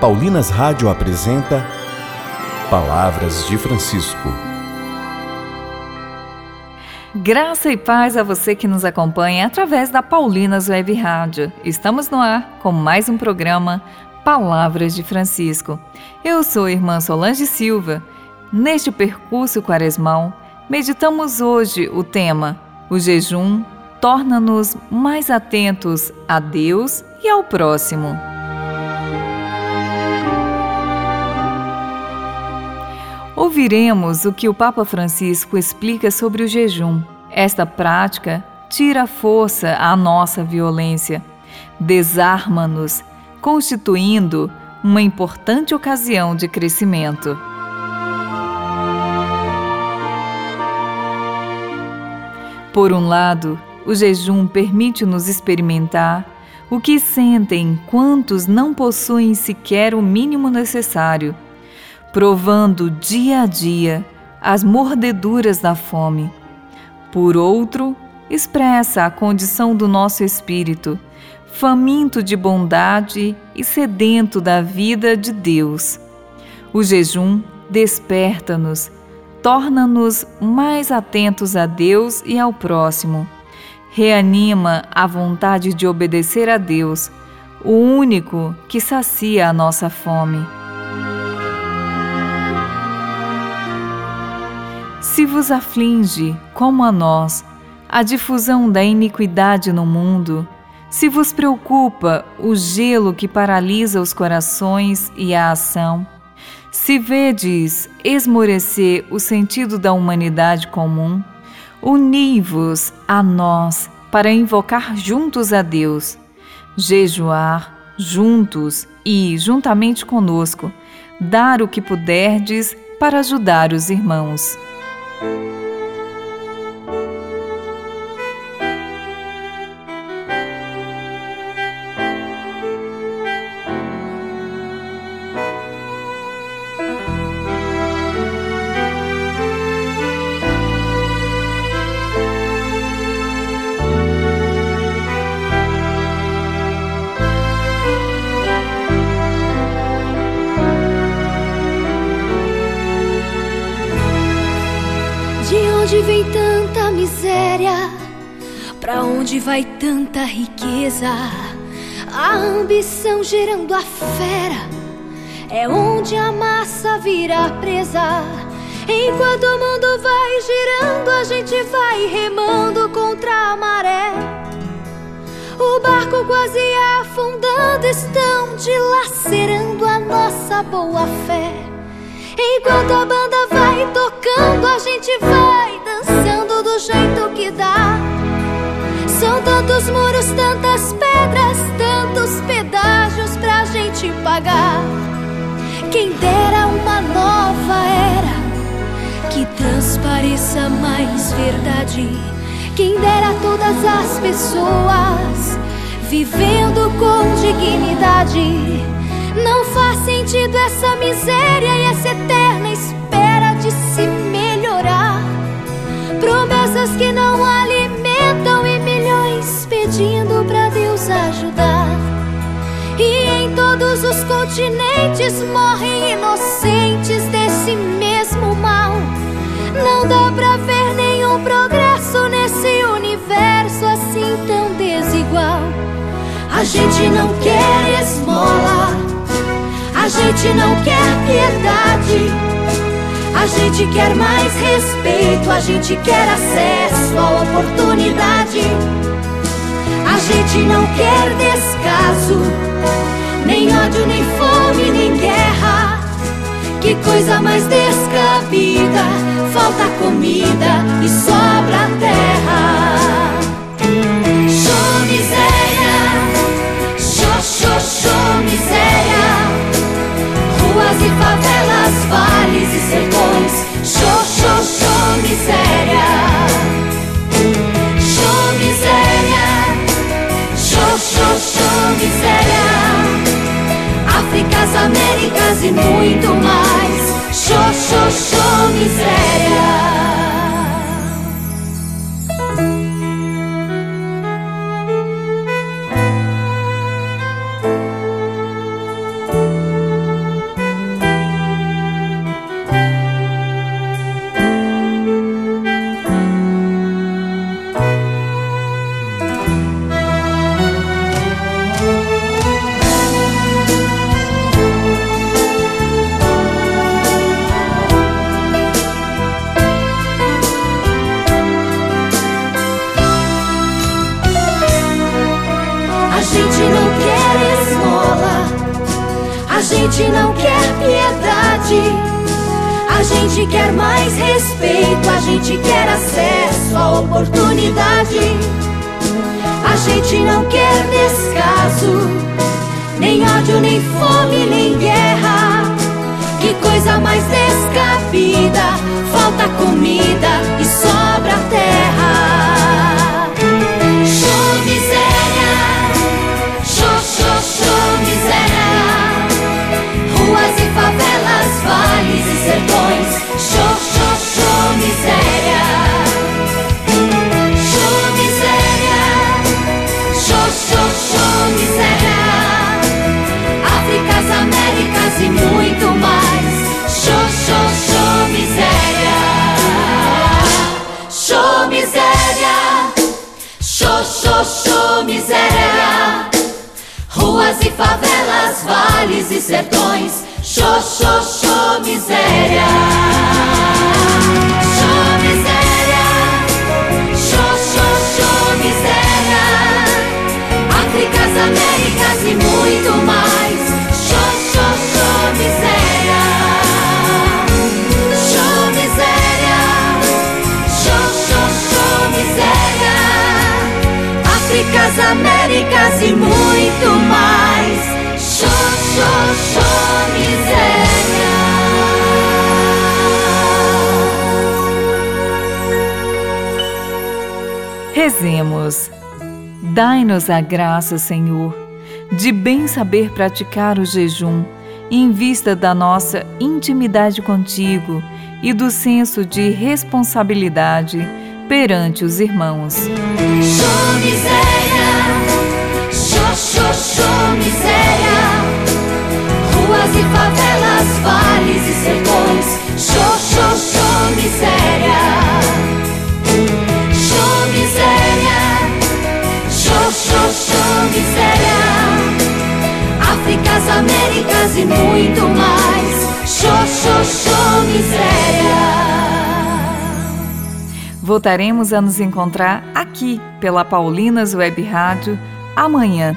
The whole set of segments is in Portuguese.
Paulinas Rádio apresenta Palavras de Francisco. Graça e paz a você que nos acompanha através da Paulinas Web Rádio. Estamos no ar com mais um programa Palavras de Francisco. Eu sou a irmã Solange Silva. Neste percurso quaresmal, meditamos hoje o tema: o jejum torna-nos mais atentos a Deus e ao próximo. Ouviremos o que o Papa Francisco explica sobre o jejum. Esta prática tira força à nossa violência, desarma-nos, constituindo uma importante ocasião de crescimento. Por um lado, o jejum permite-nos experimentar o que sentem quantos não possuem sequer o mínimo necessário provando dia a dia as mordeduras da fome. Por outro, expressa a condição do nosso espírito, faminto de bondade e sedento da vida de Deus. O jejum desperta-nos, torna-nos mais atentos a Deus e ao próximo. Reanima a vontade de obedecer a Deus, o único que sacia a nossa fome. Se vos aflige, como a nós, a difusão da iniquidade no mundo, se vos preocupa o gelo que paralisa os corações e a ação, se vedes esmorecer o sentido da humanidade comum, uni-vos a nós para invocar juntos a Deus, jejuar juntos e, juntamente conosco, dar o que puderdes para ajudar os irmãos. Thank you. Onde vem tanta miséria? Pra onde vai tanta riqueza? A ambição gerando a fera é onde a massa vira presa. Enquanto o mundo vai girando, a gente vai remando contra a maré. O barco quase afundando, estão dilacerando a nossa boa fé. Enquanto a banda vai tocando, a gente vai São tantos muros, tantas pedras, tantos pedágios pra gente pagar. Quem dera uma nova era que transpareça mais verdade. Quem dera todas as pessoas vivendo com dignidade. Não faz sentido essa miséria e essa eterna espera de melhorar. Promessas que não alimentam e milhões pedindo pra Deus ajudar. E em todos os continentes morrem inocentes desse mesmo mal. Não dá pra ver nenhum progresso nesse universo assim tão desigual. A gente não quer esmola, a gente não quer piedade. A gente quer mais respeito, a gente quer acesso à oportunidade. A gente não quer descaso, nem ódio, nem fome, nem guerra. Que coisa mais descabida, falta comida e sobra terra. E muito mais. Show, show, show miséria. A gente não quer piedade. A gente quer mais respeito. A gente quer acesso à oportunidade. A gente não quer descaso. Nem ódio, nem fome, nem guerra. Que coisa mais descabida. Falta comida e sobra terra. Show miséria. Ruas e favelas, vales e sertões. Show, show, show miséria. E muito mais. Show, show, show miséria. Rezemos. Dai-nos a graça, Senhor, de bem saber praticar o jejum em vista da nossa intimidade contigo e do senso de responsabilidade perante os irmãos. Show, show miséria. Ruas e favelas, vales e sertões. Show, show, show miséria. Show miséria, show, show, show miséria. Áfricas, Américas e muito mais. Show, show, show miséria. Voltaremos a nos encontrar aqui pela Paulinas Web Rádio amanhã,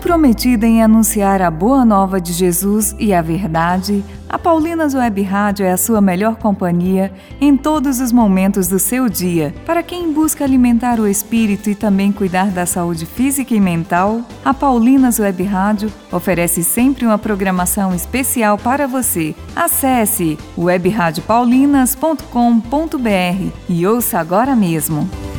Comprometida em anunciar a boa nova de Jesus e a verdade, a Paulinas Web Rádio é a sua melhor companhia em todos os momentos do seu dia. Para quem busca alimentar o espírito e também cuidar da saúde física e mental, a Paulinas Web Rádio oferece sempre uma programação especial para você. Acesse webradiopaulinas.com.br e ouça agora mesmo.